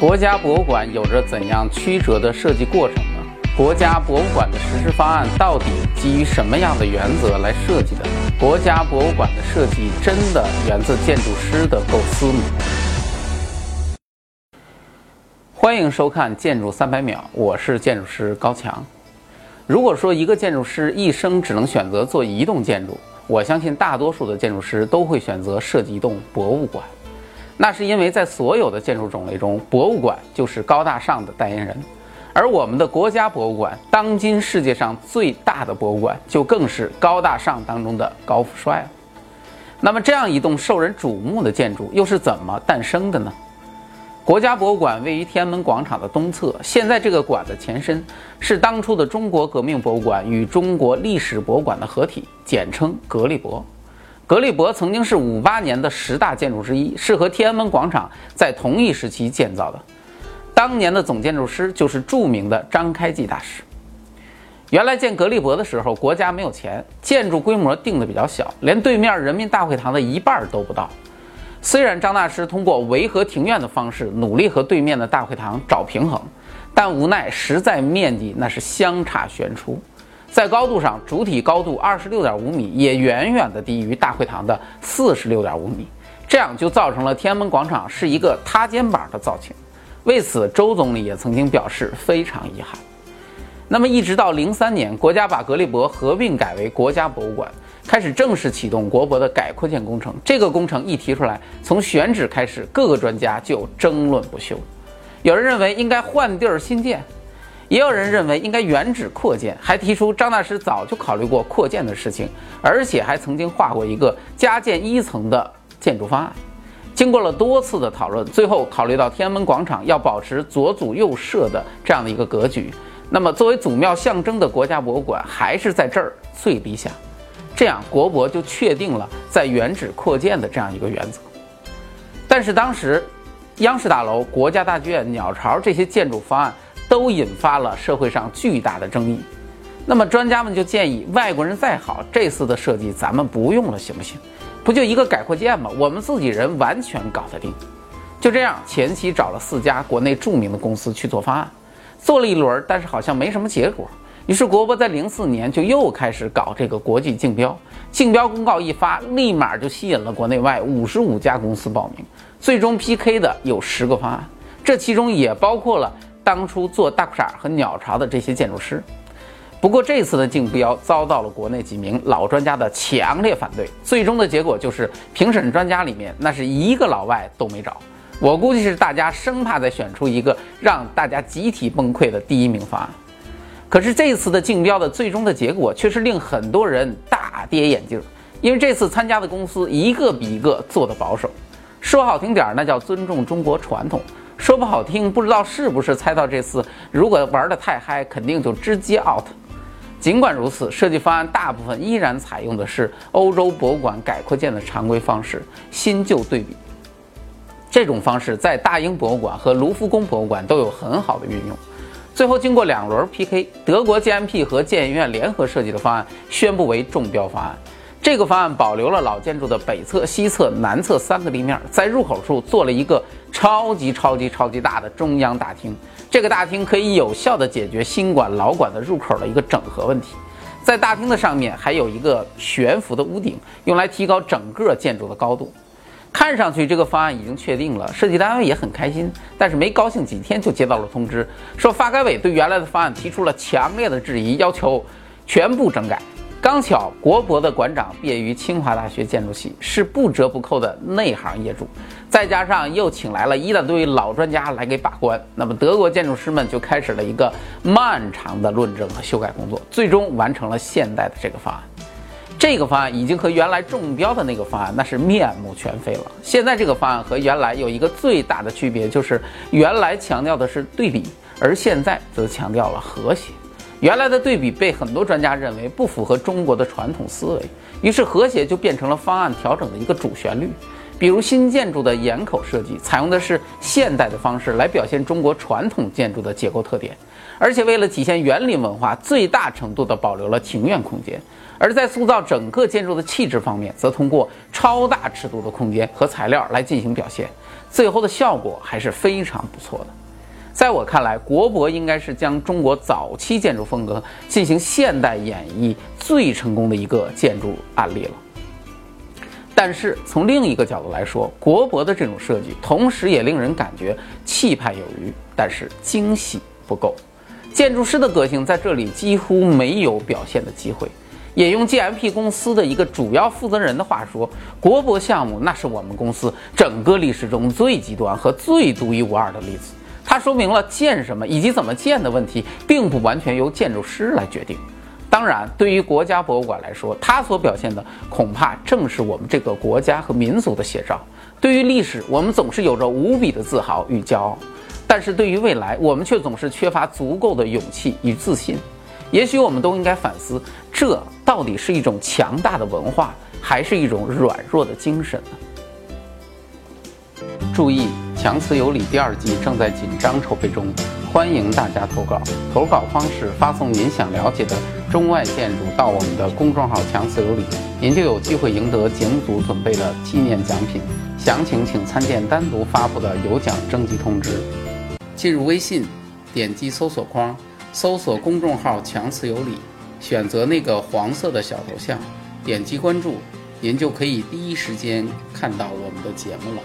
国家博物馆有着怎样曲折的设计过程呢？国家博物馆的实施方案到底基于什么样的原则来设计的？国家博物馆的设计真的源自建筑师的构思吗？欢迎收看《建筑三百秒》，我是建筑师高强。如果说一个建筑师一生只能选择做一栋建筑，我相信大多数的建筑师都会选择设计一栋博物馆。那是因为在所有的建筑种类中，博物馆就是高大上的代言人，而我们的国家博物馆，当今世界上最大的博物馆，就更是高大上当中的高富帅了。那么，这样一栋受人瞩目的建筑又是怎么诞生的呢？国家博物馆位于天安门广场的东侧，现在这个馆的前身是当初的中国革命博物馆与中国历史博物馆的合体，简称格力博。格力博曾经是五八年的十大建筑之一，是和天安门广场在同一时期建造的。当年的总建筑师就是著名的张开济大师。原来建格力博的时候，国家没有钱，建筑规模定的比较小，连对面人民大会堂的一半都不到。虽然张大师通过维和庭院的方式努力和对面的大会堂找平衡，但无奈实在面积那是相差悬殊。在高度上，主体高度二十六点五米，也远远的低于大会堂的四十六点五米，这样就造成了天安门广场是一个塌肩膀的造型。为此，周总理也曾经表示非常遗憾。那么，一直到零三年，国家把格力博合并改为国家博物馆，开始正式启动国博的改扩建工程。这个工程一提出来，从选址开始，各个专家就争论不休。有人认为应该换地儿新建。也有人认为应该原址扩建，还提出张大师早就考虑过扩建的事情，而且还曾经画过一个加建一层的建筑方案。经过了多次的讨论，最后考虑到天安门广场要保持左祖右社的这样的一个格局，那么作为祖庙象征的国家博物馆还是在这儿最理想。这样国博就确定了在原址扩建的这样一个原则。但是当时，央视大楼、国家大剧院、鸟巢这些建筑方案。都引发了社会上巨大的争议，那么专家们就建议，外国人再好，这次的设计咱们不用了，行不行？不就一个改扩建吗？我们自己人完全搞得定。就这样，前期找了四家国内著名的公司去做方案，做了一轮，但是好像没什么结果。于是国博在零四年就又开始搞这个国际竞标，竞标公告一发，立马就吸引了国内外五十五家公司报名，最终 PK 的有十个方案，这其中也包括了。当初做大裤衩和鸟巢的这些建筑师，不过这次的竞标遭到了国内几名老专家的强烈反对，最终的结果就是评审专家里面那是一个老外都没找。我估计是大家生怕再选出一个让大家集体崩溃的第一名方案。可是这次的竞标的最终的结果却是令很多人大跌眼镜，因为这次参加的公司一个比一个做的保守，说好听点儿那叫尊重中国传统。说不好听，不知道是不是猜到这次如果玩得太嗨，肯定就直接 out。尽管如此，设计方案大部分依然采用的是欧洲博物馆改扩建的常规方式，新旧对比。这种方式在大英博物馆和卢浮宫博物馆都有很好的运用。最后经过两轮 PK，德国 GMP 和建研院联合设计的方案宣布为中标方案。这个方案保留了老建筑的北侧、西侧、南侧三个立面，在入口处做了一个超级超级超级大的中央大厅。这个大厅可以有效地解决新馆老馆的入口的一个整合问题。在大厅的上面还有一个悬浮的屋顶，用来提高整个建筑的高度。看上去这个方案已经确定了，设计单位也很开心。但是没高兴几天就接到了通知，说发改委对原来的方案提出了强烈的质疑，要求全部整改。刚巧国博的馆长毕业于清华大学建筑系，是不折不扣的内行业主，再加上又请来了一大堆老专家来给把关，那么德国建筑师们就开始了一个漫长的论证和修改工作，最终完成了现代的这个方案。这个方案已经和原来中标的那个方案那是面目全非了。现在这个方案和原来有一个最大的区别，就是原来强调的是对比，而现在则强调了和谐。原来的对比被很多专家认为不符合中国的传统思维，于是和谐就变成了方案调整的一个主旋律。比如新建筑的檐口设计采用的是现代的方式来表现中国传统建筑的结构特点，而且为了体现园林文化，最大程度地保留了庭院空间。而在塑造整个建筑的气质方面，则通过超大尺度的空间和材料来进行表现。最后的效果还是非常不错的。在我看来，国博应该是将中国早期建筑风格进行现代演绎最成功的一个建筑案例了。但是从另一个角度来说，国博的这种设计，同时也令人感觉气派有余，但是精细不够。建筑师的个性在这里几乎没有表现的机会。也用 GMP 公司的一个主要负责人的话说，国博项目那是我们公司整个历史中最极端和最独一无二的例子。它说明了建什么以及怎么建的问题，并不完全由建筑师来决定。当然，对于国家博物馆来说，它所表现的恐怕正是我们这个国家和民族的写照。对于历史，我们总是有着无比的自豪与骄傲；但是对于未来，我们却总是缺乏足够的勇气与自信。也许我们都应该反思，这到底是一种强大的文化，还是一种软弱的精神呢？注意，《强词有理》第二季正在紧张筹备中，欢迎大家投稿。投稿方式：发送您想了解的中外建筑到我们的公众号“强词有理”，您就有机会赢得节目组准备的纪念奖品。详情请参见单独发布的有奖征集通知。进入微信，点击搜索框。搜索公众号“强词有理”，选择那个黄色的小头像，点击关注，您就可以第一时间看到我们的节目了。